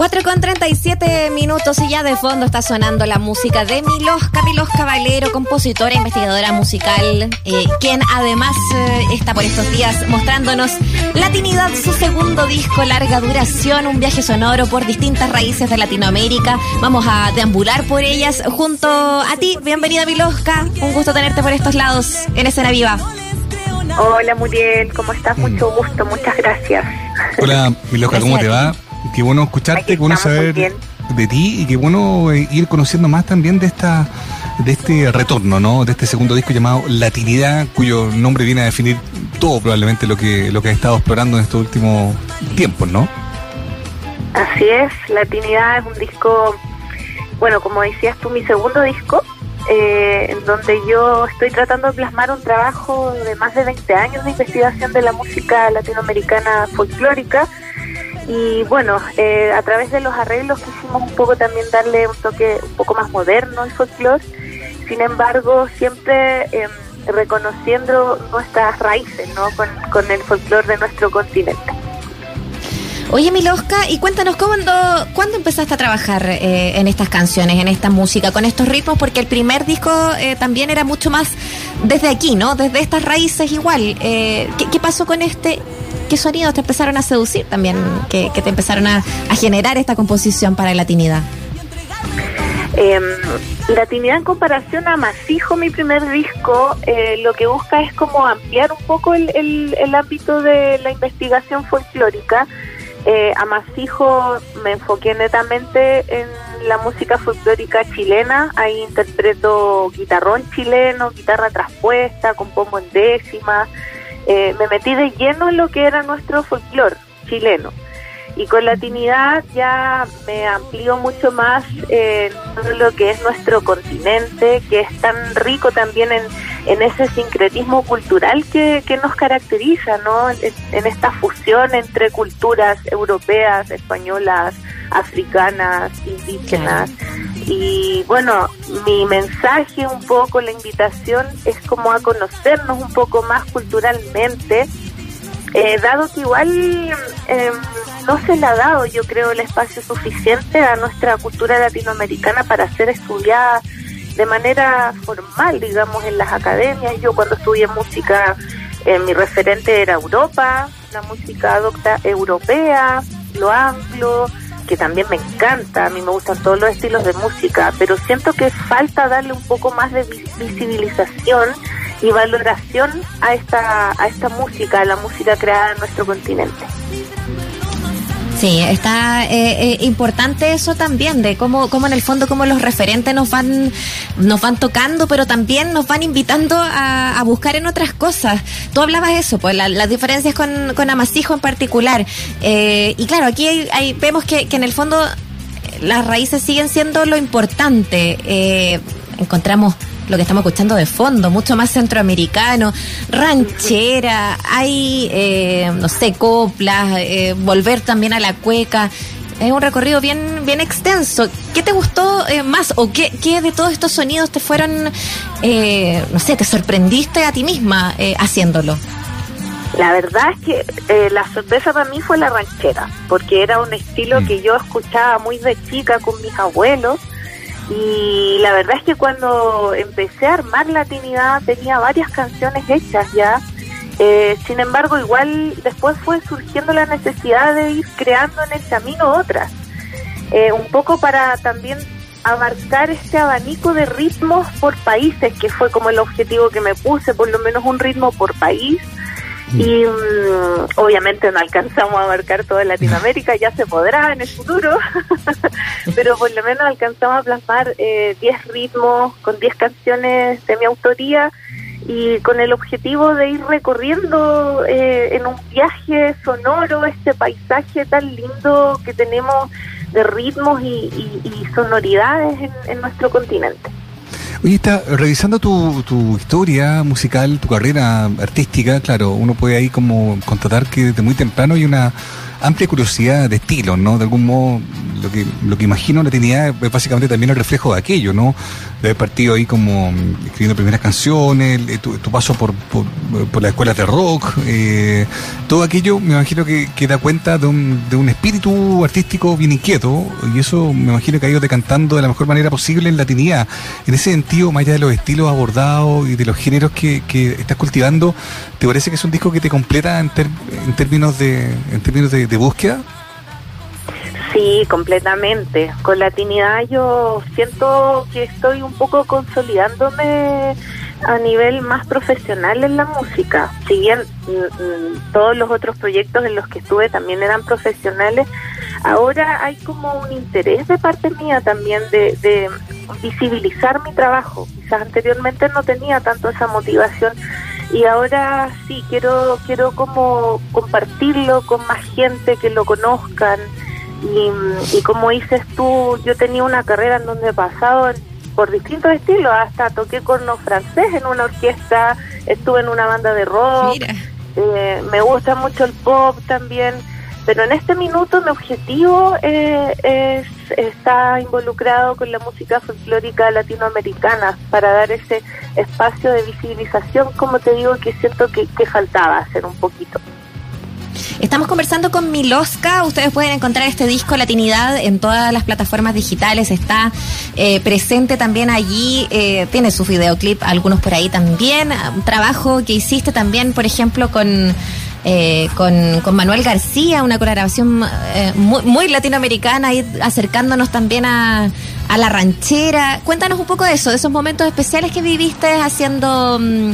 4 con 37 minutos y ya de fondo está sonando la música de Milosca, Milosca Valero, compositora e investigadora musical, eh, quien además eh, está por estos días mostrándonos Latinidad, su segundo disco, larga duración, un viaje sonoro por distintas raíces de Latinoamérica. Vamos a deambular por ellas junto a ti. Bienvenida Milosca, un gusto tenerte por estos lados en Escena Viva. Hola Muriel, ¿cómo estás? Mucho gusto, muchas gracias. Hola Milosca, ¿cómo te va? Qué bueno escucharte, qué bueno saber de ti y qué bueno eh, ir conociendo más también de esta de este retorno, ¿no? De este segundo disco llamado Latinidad, cuyo nombre viene a definir todo probablemente lo que lo que has estado explorando en estos últimos tiempos, ¿no? Así es, Latinidad es un disco, bueno, como decías tú, mi segundo disco, eh, en donde yo estoy tratando de plasmar un trabajo de más de 20 años de investigación de la música latinoamericana folclórica y bueno, eh, a través de los arreglos quisimos un poco también darle un toque un poco más moderno al folclore, sin embargo siempre em, reconociendo nuestras raíces ¿no? con, con el folclore de nuestro continente. Oye, Milosca, y cuéntanos, ¿cuándo, ¿cuándo empezaste a trabajar eh, en estas canciones, en esta música, con estos ritmos? Porque el primer disco eh, también era mucho más desde aquí, ¿no? Desde estas raíces igual. Eh, ¿qué, pasó con este? ¿Qué sonidos te empezaron a seducir también? Que, te empezaron a, generar esta composición para Latinidad. Eh, Latinidad en comparación a Masijo, mi primer disco, lo que busca es como ampliar un poco el, el ámbito de la investigación folclórica eh, a Masijo me enfoqué netamente en la música folclórica chilena. Ahí interpreto guitarrón chileno, guitarra traspuesta, compongo en décima. Eh, me metí de lleno en lo que era nuestro folclore chileno. Y con latinidad ya me amplío mucho más en todo lo que es nuestro continente, que es tan rico también en, en ese sincretismo cultural que, que nos caracteriza, ¿no? En, esta fusión entre culturas europeas, españolas, africanas, indígenas. Y bueno, mi mensaje un poco, la invitación es como a conocernos un poco más culturalmente, eh, dado que igual em, no se le ha dado, yo creo, el espacio suficiente a nuestra cultura latinoamericana para ser estudiada de manera formal, digamos, en las academias. Yo cuando estudié música, eh, mi referente era Europa, la música docta europea, lo anglo, que también me encanta, a mí me gustan todos los estilos de música, pero siento que falta darle un poco más de visibilización y valoración a esta, a esta música, a la música creada en nuestro continente. Sí, está eh, eh, importante eso también, de cómo, cómo en el fondo, cómo los referentes nos van, nos van tocando, pero también nos van invitando a, buscar en otras cosas. Tú hablabas eso, pues las diferencias con, con Amasijo en particular. Eh, y claro, aquí hay, vemos que, que en el fondo las raíces siguen siendo lo importante. encontramos lo que estamos escuchando de fondo, mucho más centroamericano, ranchera, hay, eh, no sé, coplas, eh, volver también a la cueca. Es un recorrido bien, bien extenso. ¿Qué te gustó eh, más o qué, qué, de todos estos sonidos te fueron, no sé, te sorprendiste a ti misma haciéndolo? La verdad es que la sorpresa para mí fue la ranchera, porque era un estilo mm. que yo escuchaba muy de chica con mis abuelos y la verdad es que cuando empecé a armar Latinidad tenía varias canciones hechas ya. Eh, sin embargo, igual después fue surgiendo la necesidad de ir creando en el camino otras. Eh, un poco para también abarcar este abanico de ritmos por países, que fue como el objetivo que me puse, por lo menos un ritmo por país y mm, obviamente no alcanzamos a abarcar toda Latinoamérica, ya se podrá en el futuro, pero por lo menos alcanzamos a plasmar 10 eh, ritmos con 10 canciones de mi autoría y con el objetivo de ir recorriendo eh, en un viaje sonoro este paisaje tan lindo que tenemos de ritmos y, sonoridades en nuestro continente. Oye, está revisando tu, tu historia musical, tu carrera artística claro, uno puede ahí como constatar que desde muy temprano hay una amplia curiosidad de estilo, ¿no? De algún modo, lo que, lo que imagino la Trinidad es básicamente también el reflejo de aquello, ¿no? De haber partido ahí como mm, escribiendo primeras canciones, eh, tu, paso por, por, las escuelas de rock, eh, todo aquello me imagino que, que da cuenta de un, de un espíritu artístico bien inquieto y eso me imagino que ha ido decantando de la mejor manera posible en la Trinidad. En ese sentido, más allá de los estilos abordados y de los géneros que, que estás cultivando, ¿te parece que es un disco que te completa en, en términos de en términos de búsqueda? Sí, completamente. Con la Trinidad yo siento que estoy un poco consolidándome a nivel más profesional en la música. Si bien mm, mm, todos los otros proyectos en los que estuve también eran profesionales, ahora hay como un interés de parte mía también de, de visibilizar mi trabajo. Quizás anteriormente no tenía tanto esa motivación y ahora sí quiero quiero como compartirlo con más gente que lo conozcan y, y como dices tú yo tenía una carrera en donde he pasado por distintos estilos. Hasta toqué corno francés en una orquesta estuve en una banda de rock. Eh, me gusta mucho el pop también. Pero en este minuto mi objetivo eh, es, está involucrado con la música folclórica latinoamericana para dar ese espacio de visibilización, como te digo, que siento que, faltaba hacer un poquito. Estamos conversando con Miloska. Ustedes pueden encontrar este disco Latinidad en todas las plataformas digitales. Está eh, presente también allí. Eh, tiene su videoclip, algunos por ahí también. Trabajo que hiciste también, por ejemplo, con eh, con, con, Manuel García, una colaboración eh, muy, muy, latinoamericana, y acercándonos también a, a, la ranchera. Cuéntanos un poco de eso, de esos momentos especiales que viviste haciendo mm,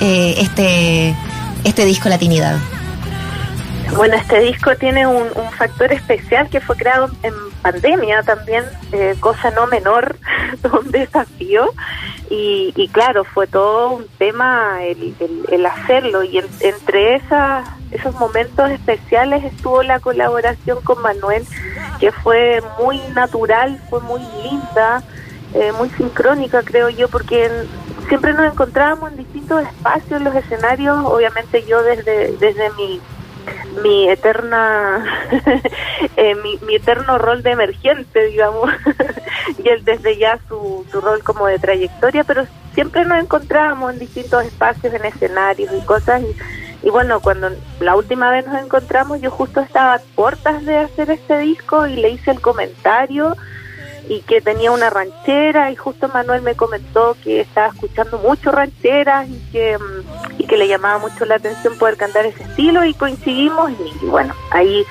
eh, este, este disco Latinidad. Bueno, este disco tiene un, un, factor especial que fue creado en pandemia también, eh, cosa no menor, un desafío. Y, y, claro, fue todo un tema el, hacerlo. Y entre esas, esos momentos especiales estuvo la colaboración con Manuel, que fue muy natural, fue muy linda, eh, muy sincrónica, creo yo, porque siempre nos encontrábamos en distintos espacios, en los escenarios. Obviamente yo desde, desde mi mi eterna eh, mi, eterno rol de emergente digamos y él desde ya su, su rol como de trayectoria pero siempre nos encontrábamos en distintos espacios en escenarios y cosas y, y bueno cuando la última vez nos encontramos yo justo estaba a puertas de hacer este disco y le hice el comentario y que tenía una ranchera y justo Manuel me comentó que estaba escuchando mucho rancheras y que, mm, y que le llamaba mucho la atención poder cantar ese estilo y coincidimos y, bueno, ahí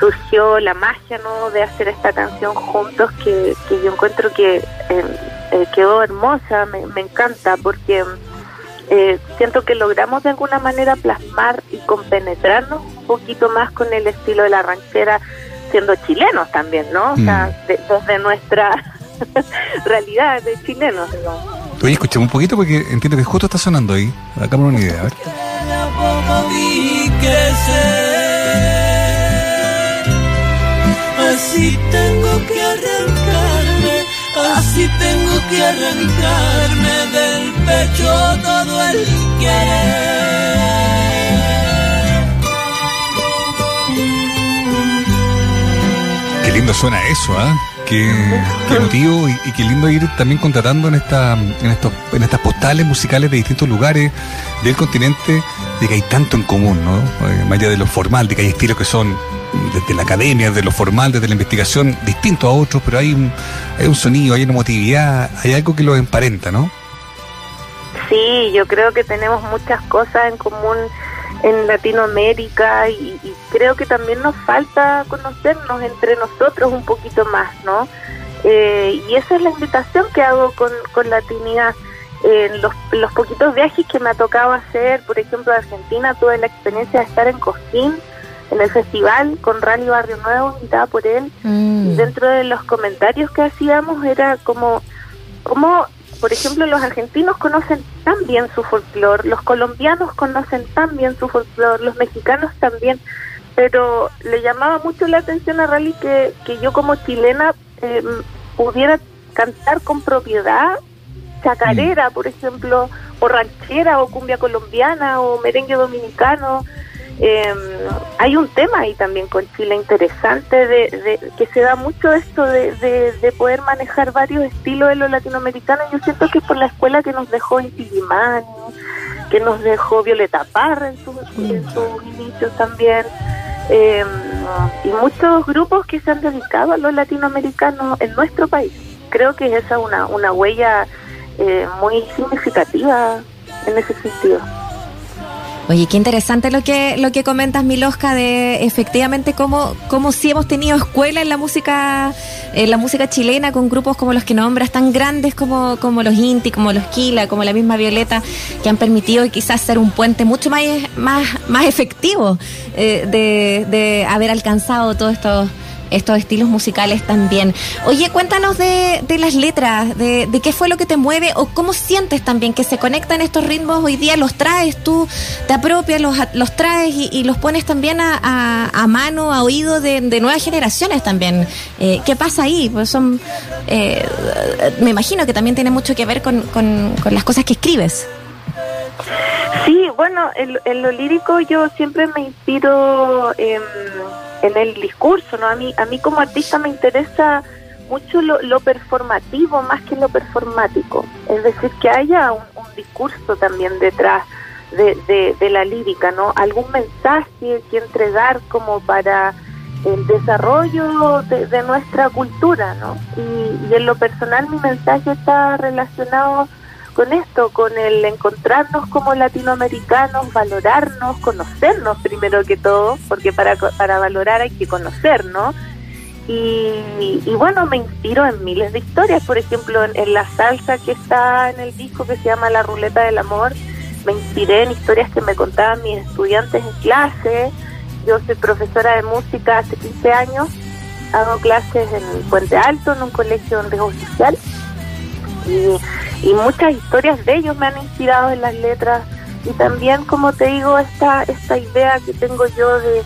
surgió la magia ¿no? de hacer esta canción juntos que, que yo encuentro que em, eh, quedó hermosa, me, me encanta porque eh, siento que logramos de alguna manera plasmar y compenetrarnos un poquito más con el estilo de la ranchera siendo chilenos también, ¿no? O sea, mm. desde nuestra realidad de chilenos, ¿no? Oye, escuchemos un poquito porque entiendo que justo está sonando ahí. Hagamos una idea, a ver. Así tengo que arrancarme, así tengo que arrancarme del pecho todo el querer. Lindo suena eso, ¿ah? Qué, emotivo y, qué lindo ir también contratando en esta, en estos, en estas postales musicales de distintos lugares del continente, de que hay tanto en común, ¿no? Eh, más allá de lo formal, de que hay estilos que son desde la academia, de lo formal, desde la investigación, distintos a otros, pero hay un, hay un sonido, hay una emotividad, hay algo que los emparenta, ¿no? Sí, yo creo que tenemos muchas cosas en común en Latinoamérica y, creo que también nos falta conocernos entre nosotros un poquito más, ¿no? Eh, y esa es la invitación que hago con, con Latinidad. En los, los poquitos viajes que me ha tocado hacer, por ejemplo, a Argentina, tuve la experiencia de estar en Cosquín, en el festival, con Rally Barrio Nuevo, invitada por él. Mm. Y dentro de los comentarios que hacíamos era como, como por ejemplo, los argentinos conocen tan bien su folclore, los colombianos conocen tan bien su folclore, los mexicanos también, pero le llamaba mucho la atención a Rally que, que yo como chilena em, pudiera cantar con propiedad chacarera, por ejemplo, o ranchera, o cumbia colombiana, o merengue dominicano. Eh, hay un tema ahí también con Chile interesante de, que se da mucho esto de, de, poder manejar varios estilos de lo latinoamericano. Yo siento que es por la escuela que nos dejó Inti que nos dejó Violeta Parra en sus, inicios también. Eh, y muchos grupos que se han dedicado a los latinoamericanos en nuestro país. Creo que es esa una, una huella eh, muy significativa en ese sentido. Oye, qué interesante lo que lo que comentas, Milosca, de efectivamente cómo, cómo sí hemos tenido escuela en la música en la música chilena con grupos como los que nombras, tan grandes como, como los Inti, como los Kila, como la misma Violeta, que han permitido quizás ser un puente mucho más, más, más efectivo eh, de, de haber alcanzado todos estos estos estilos musicales también. Oye, cuéntanos de, de las letras, de, de, qué fue lo que te mueve o cómo sientes también que se conectan estos ritmos hoy día, los traes tú, te apropias, los, los traes y, los pones también a, a, mano, a oído de, nuevas generaciones también. Eh, ¿Qué pasa ahí? Pues son, eh, me imagino que también tiene mucho que ver con, con, las cosas que escribes. Sí, bueno, en, en, lo lírico yo siempre me inspiro en en el discurso, ¿no? A mí, a mí como artista me interesa mucho lo, performativo más que lo performático, es decir, que haya un, discurso también detrás de, de, la lírica, ¿no? Algún mensaje que entregar como para el desarrollo de, nuestra cultura, ¿no? Y en lo personal mi mensaje está relacionado con esto, con el encontrarnos como latinoamericanos, valorarnos, conocernos primero que todo, porque para, para valorar hay que conocernos. Y, y bueno, me inspiro en miles de historias, por ejemplo, en, la salsa que está en el disco que se llama La Ruleta del Amor, me inspiré en historias que me contaban mis estudiantes en clase. Yo soy profesora de música hace 15 años, hago clases en Puente Alto, en un colegio en riesgo social. Y y muchas historias de ellos me han inspirado en las letras. Y también como te digo esta esta idea que tengo yo de,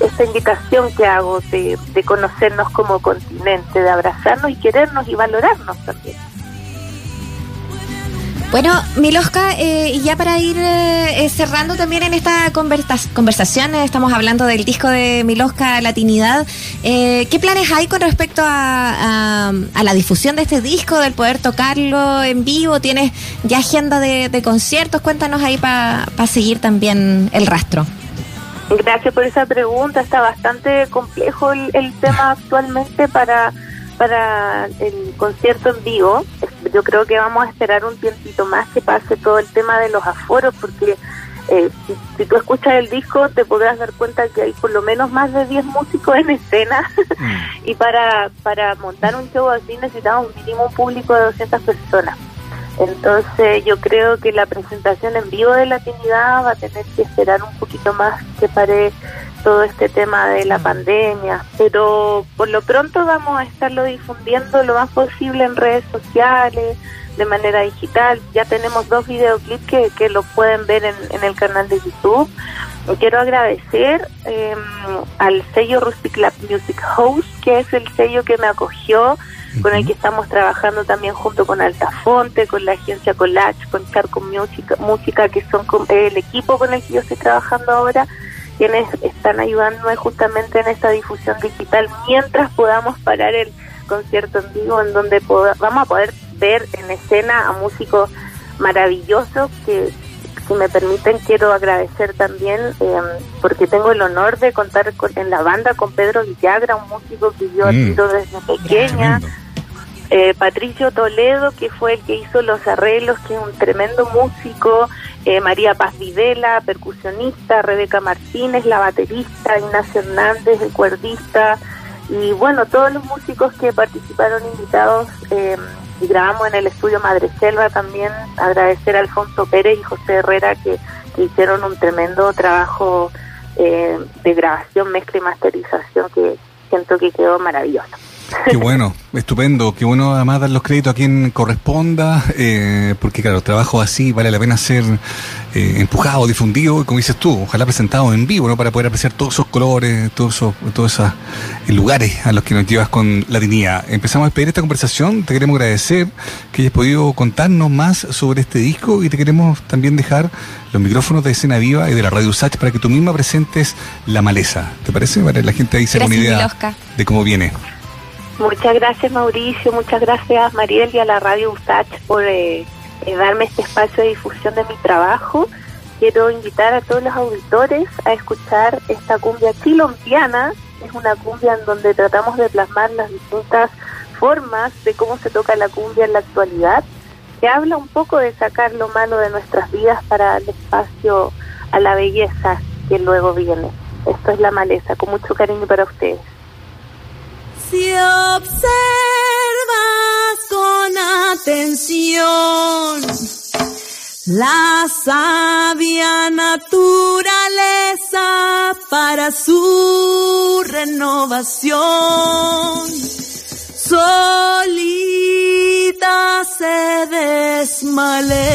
esta invitación que hago de, de conocernos como continente de abrazarnos y querernos y valorarnos también bueno, Miloska, eh, ya para ir eh, eh, cerrando también en esta conversación, estamos hablando del disco de Miloska Latinidad. ¿Qué planes hay con respecto a, la difusión de este disco, del poder tocarlo en vivo? ¿Tienes ya agenda de, conciertos? Cuéntanos ahí para seguir también el rastro. Gracias por esa pregunta. Está bastante complejo el tema actualmente para para el concierto en vivo. Yo creo que vamos a esperar un tiempito más que pase todo el tema de los aforos, porque eh, si, tú escuchas el disco te podrás dar cuenta que hay por lo menos más de 10 músicos en escena mm. y para, para montar un show así necesitamos un mínimo público de 200 personas. Entonces yo creo que la presentación en vivo de Latinidad va a tener que esperar un poquito más que pare todo este tema de la pandemia, pero por lo pronto vamos a estarlo difundiendo lo más posible en redes sociales, de manera digital. Ya tenemos dos videoclips que, que lo pueden ver en, en el canal de YouTube. Quiero agradecer em, al sello Rustic Lab Music House, que es el sello que me acogió, con el que estamos trabajando también junto con Altafonte, con la agencia Collage, con Charco Música, Música que son el equipo con el que yo estoy trabajando ahora quienes están ayudando justamente en esta difusión digital mientras podamos parar el concierto en vivo en donde vamos a poder ver en escena a músicos maravillosos que si me permiten quiero agradecer también eh, porque tengo el honor de contar en la banda con Pedro Villagra, un músico que yo mm. admiro desde pequeña. Eh, Patricio Toledo, que fue el que hizo los arreglos, que es un tremendo músico, eh, María Paz Videla, percusionista, Rebeca Martínez, la baterista, Ignacio Hernández, el cuerdista, y bueno, todos los músicos que participaron invitados eh, y grabamos en el estudio Madre Selva también, agradecer a Alfonso Pérez y José Herrera que, hicieron un tremendo trabajo de grabación, mezcla y masterización que siento que quedó maravilloso. Qué bueno, estupendo, qué bueno además dar los créditos a quien corresponda, eh, porque claro, trabajo así vale la pena ser eh, empujado, difundido, y como dices tú, ojalá presentado en vivo, ¿no? Para poder apreciar todos esos colores, todos esos, todos esos eh, lugares a los que nos llevas con la dignidad. Empezamos a despedir esta conversación, te queremos agradecer que hayas podido contarnos más sobre este disco y te queremos también dejar los micrófonos de Escena Viva y de la Radio Usach para que tú misma presentes La Maleza. ¿Te parece? Para que la gente ahí se una idea de cómo viene. Muchas gracias Mauricio, muchas gracias Mariel y a la Radio Ustach por eh, eh, darme este espacio de difusión de mi trabajo. Quiero invitar a todos los auditores a escuchar esta cumbia chilompiana. Es una cumbia en donde tratamos de plasmar las distintas formas de cómo se toca la cumbia en la actualidad, que habla un poco de sacar lo malo de nuestras vidas para el espacio a la belleza que luego viene. Esto es la maleza, con mucho cariño para ustedes. Si observas con atención la sabia naturaleza para su renovación, solita se desmaleza.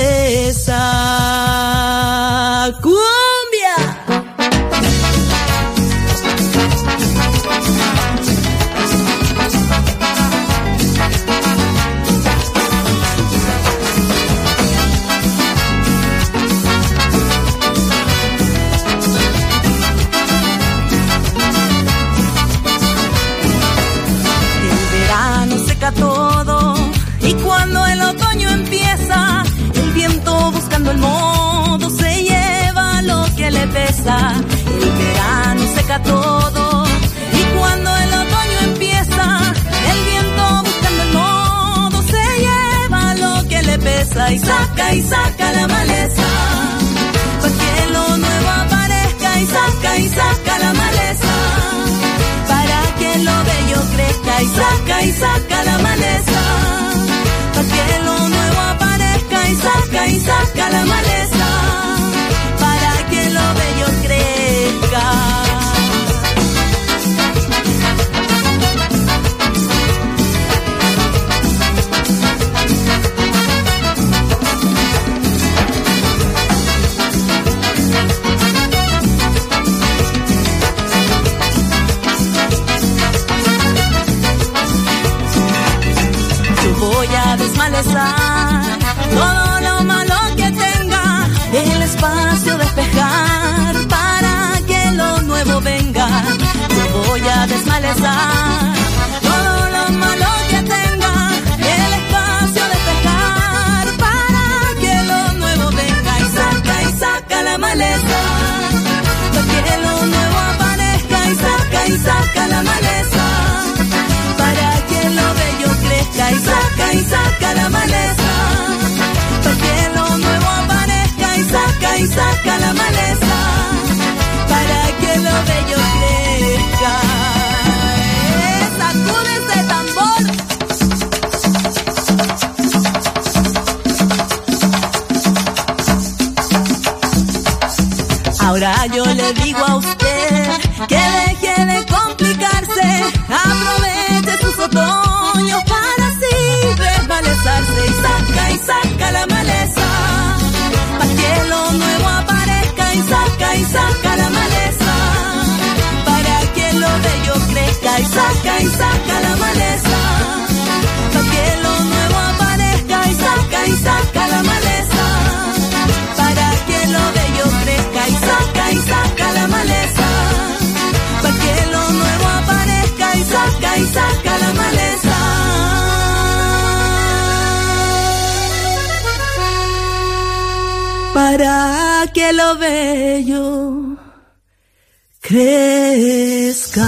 Y cuando el otoño empieza, el viento buscando el modo se lleva lo que le pesa. Y saca y saca la maleza. Para que lo nuevo aparezca y saca y saca la maleza. Para que lo bello crezca y saca y saca saca la maleza voy a desmalezar todo espacio despejar para que lo nuevo venga. Voy a desmalezar todo lo malo que tenga. El espacio despejar para que lo nuevo venga y saca y saca la maleza. Para que lo nuevo aparezca y saca y saca la maleza. Y saca y saca la maleza. Para que lo nuevo aparezca y saca y saca la maleza para que lo bello crezca. Ese tambor. Ahora yo le digo a usted saca la maleza que lo nuevo aparezca y saca y saca la maleza. Para que lo bello crezca y saca y saca la maleza. Para que lo nuevo aparezca y saca y saca para que lo bello crezca.